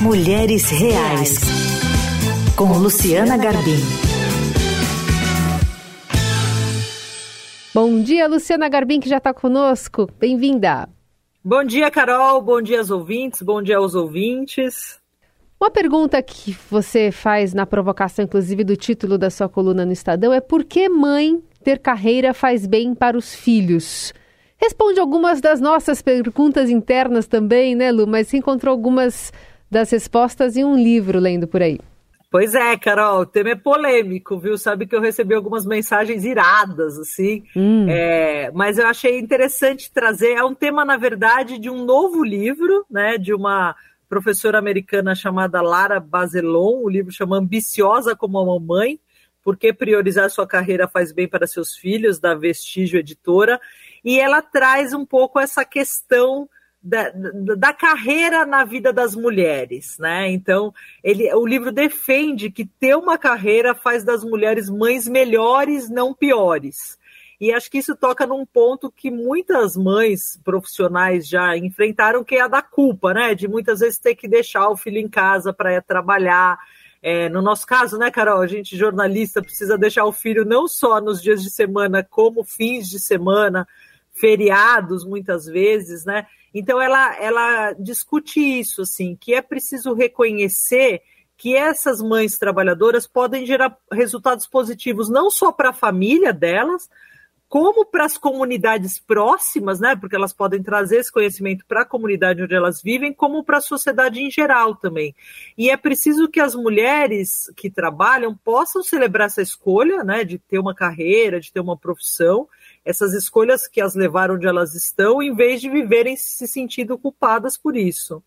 Mulheres Reais, com Luciana Garbim. Bom dia, Luciana Garbim, que já está conosco. Bem-vinda. Bom dia, Carol. Bom dia aos ouvintes. Bom dia aos ouvintes. Uma pergunta que você faz na provocação, inclusive, do título da sua coluna no Estadão é por que mãe ter carreira faz bem para os filhos? Responde algumas das nossas perguntas internas também, né, Lu? Mas se encontrou algumas das respostas em um livro lendo por aí. Pois é, Carol, o tema é polêmico, viu? Sabe que eu recebi algumas mensagens iradas, assim, hum. é, mas eu achei interessante trazer. É um tema, na verdade, de um novo livro, né? De uma professora americana chamada Lara Bazelon. O livro chama Ambiciosa como a Mamãe, porque priorizar sua carreira faz bem para seus filhos, da Vestígio Editora. E ela traz um pouco essa questão da, da, carreira na vida das mulheres, né? Então, ele, o livro defende que ter uma carreira faz das mulheres mães melhores, não piores. E acho que isso toca num ponto que muitas mães profissionais já enfrentaram, que é a da culpa, né? De muitas vezes ter que deixar o filho em casa para trabalhar. É, no nosso caso, né, Carol, a gente jornalista precisa deixar o filho não só nos dias de semana, como fins de semana, feriados muitas vezes, né? Então ela, ela discute isso, assim, que é preciso reconhecer que essas mães trabalhadoras podem gerar resultados positivos não só para a família delas, como para as comunidades próximas, né? Porque elas podem trazer esse conhecimento para a comunidade onde elas vivem, como para a sociedade em geral também. E é preciso que as mulheres que trabalham possam celebrar essa escolha, né? De ter uma carreira, de ter uma profissão, essas escolhas que as levaram onde elas estão, em vez de viverem se sentindo culpadas por isso.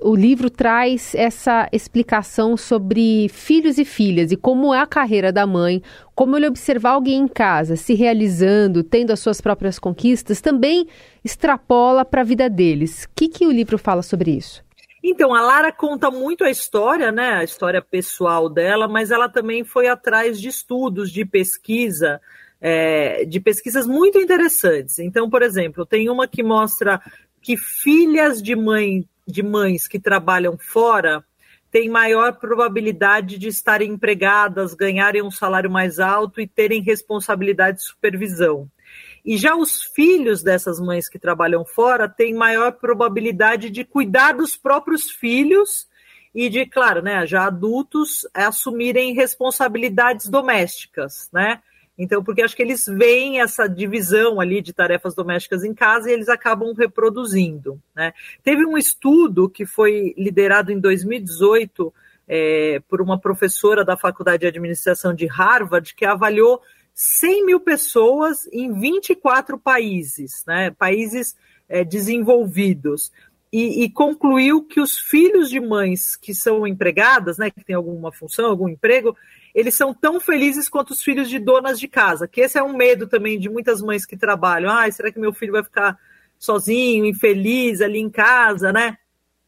O livro traz essa explicação sobre filhos e filhas e como é a carreira da mãe, como ele observar alguém em casa se realizando, tendo as suas próprias conquistas, também extrapola para a vida deles. O que, que o livro fala sobre isso? Então, a Lara conta muito a história, né? A história pessoal dela, mas ela também foi atrás de estudos, de pesquisa, é, de pesquisas muito interessantes. Então, por exemplo, tem uma que mostra que filhas de, mãe, de mães que trabalham fora têm maior probabilidade de estarem empregadas, ganharem um salário mais alto e terem responsabilidade de supervisão. E já os filhos dessas mães que trabalham fora têm maior probabilidade de cuidar dos próprios filhos e de, claro, né, já adultos assumirem responsabilidades domésticas, né? Então, porque acho que eles veem essa divisão ali de tarefas domésticas em casa e eles acabam reproduzindo. Né? Teve um estudo que foi liderado em 2018 é, por uma professora da Faculdade de Administração de Harvard que avaliou 100 mil pessoas em 24 países, né? países é, desenvolvidos. E, e, concluiu que os filhos de mães que são empregadas, né, que têm alguma função, algum emprego, eles são tão felizes quanto os filhos de donas de casa, que esse é um medo também de muitas mães que trabalham. Ah, será que meu filho vai ficar sozinho, infeliz ali em casa, né?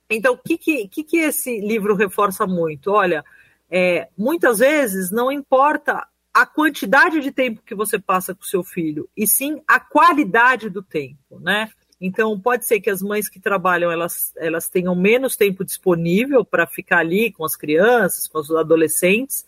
Então, o que, que, que, que esse livro reforça muito? Olha, é, muitas vezes não importa a quantidade de tempo que você passa com seu filho, e sim a qualidade do tempo, né? Então, pode ser que as mães que trabalham elas, elas tenham menos tempo disponível para ficar ali com as crianças, com os adolescentes,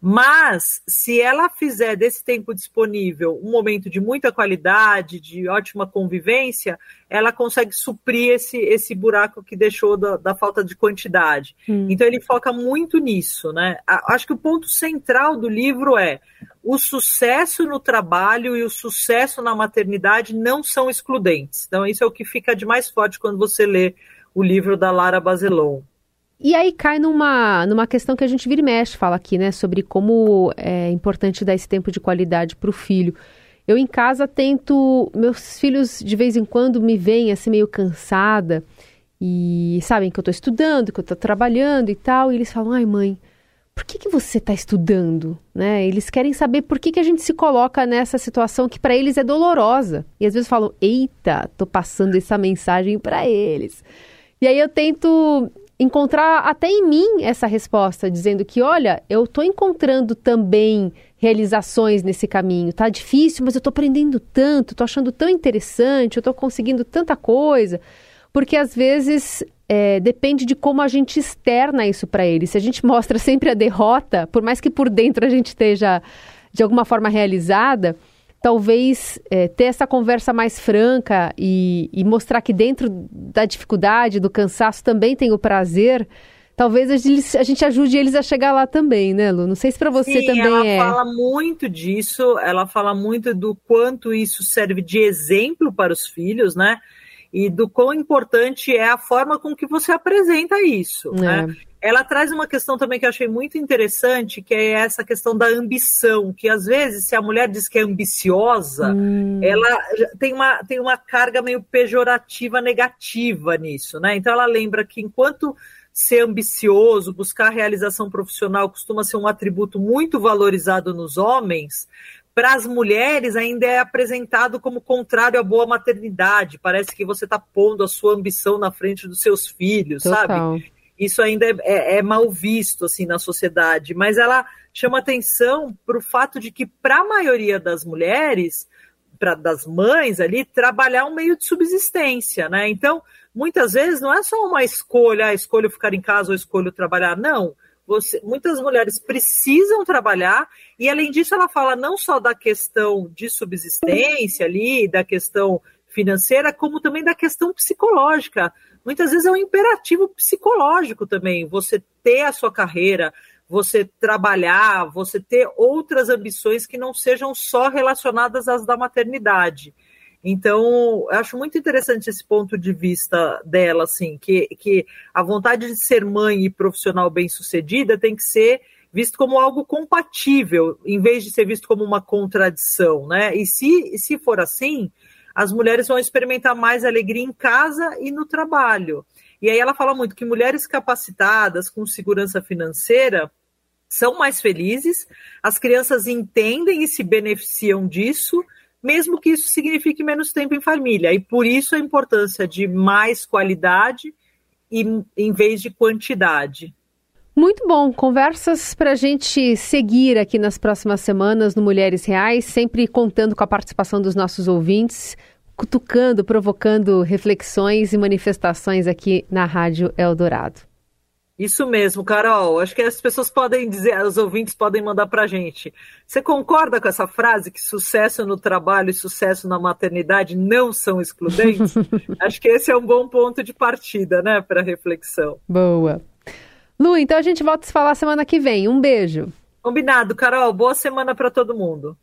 mas, se ela fizer desse tempo disponível um momento de muita qualidade, de ótima convivência, ela consegue suprir esse, esse buraco que deixou da, da falta de quantidade. Hum. Então, ele foca muito nisso, né? Acho que o ponto central do livro é o sucesso no trabalho e o sucesso na maternidade não são excludentes. Então, isso é o que fica de mais forte quando você lê o livro da Lara Bazelon. E aí cai numa, numa questão que a gente vira e mexe, fala aqui, né? Sobre como é importante dar esse tempo de qualidade para o filho. Eu em casa tento. Meus filhos de vez em quando me veem assim meio cansada e sabem que eu estou estudando, que eu estou trabalhando e tal, e eles falam: ai, mãe, por que, que você está estudando? Né? Eles querem saber por que, que a gente se coloca nessa situação que para eles é dolorosa. E às vezes falam: eita, estou passando essa mensagem para eles. E aí eu tento encontrar até em mim essa resposta, dizendo que, olha, eu estou encontrando também realizações nesse caminho. Tá difícil, mas eu estou aprendendo tanto, estou achando tão interessante, eu estou conseguindo tanta coisa. Porque às vezes é, depende de como a gente externa isso para eles. Se a gente mostra sempre a derrota, por mais que por dentro a gente esteja de alguma forma realizada, talvez é, ter essa conversa mais franca e, e, mostrar que dentro da dificuldade, do cansaço, também tem o prazer. Talvez a gente ajude eles a chegar lá também, né, Lu? Não sei se para você Sim, também ela é. Ela fala muito disso, ela fala muito do quanto isso serve de exemplo para os filhos, né? E do quão importante é a forma com que você apresenta isso, é. né? Ela traz uma questão também que eu achei muito interessante, que é essa questão da ambição, que às vezes, se a mulher diz que é ambiciosa, hum. ela tem uma, tem uma carga meio pejorativa, negativa nisso, né? Então ela lembra que enquanto ser ambicioso, buscar realização profissional costuma ser um atributo muito valorizado nos homens, para as mulheres ainda é apresentado como contrário à boa maternidade. Parece que você está pondo a sua ambição na frente dos seus filhos, Total. sabe? Isso ainda é, é, é, mal visto assim na sociedade, mas ela chama atenção para o fato de que para a maioria das mulheres, para das mães ali, trabalhar é um meio de subsistência, né? Então, muitas vezes não é só uma escolha, ah, escolho ficar em casa ou escolho trabalhar, não. Você, muitas mulheres precisam trabalhar e além disso ela fala não só da questão de subsistência ali, da questão financeira, como também da questão psicológica muitas vezes é um imperativo psicológico também, você ter a sua carreira, você trabalhar, você ter outras ambições que não sejam só relacionadas às da maternidade. Então, acho muito interessante esse ponto de vista dela, assim, que, que a vontade de ser mãe e profissional bem-sucedida tem que ser visto como algo compatível, em vez de ser visto como uma contradição, né? E se, se for assim, as mulheres vão experimentar mais alegria em casa e no trabalho. E aí ela fala muito que mulheres capacitadas, com segurança financeira, são mais felizes, as crianças entendem e se beneficiam disso, mesmo que isso signifique menos tempo em família. E por isso a importância de mais qualidade e, em vez de quantidade. Muito bom. Conversas para a gente seguir aqui nas próximas semanas no Mulheres Reais, sempre contando com a participação dos nossos ouvintes, cutucando, provocando reflexões e manifestações aqui na Rádio Eldorado. Isso mesmo, Carol. Acho que as pessoas podem dizer, os ouvintes podem mandar para a gente. Você concorda com essa frase que sucesso no trabalho e sucesso na maternidade não são excludentes? Acho que esse é um bom ponto de partida, né, para reflexão. Boa. Lu, então a gente volta a se falar semana que vem. Um beijo. Combinado, Carol. Boa semana para todo mundo.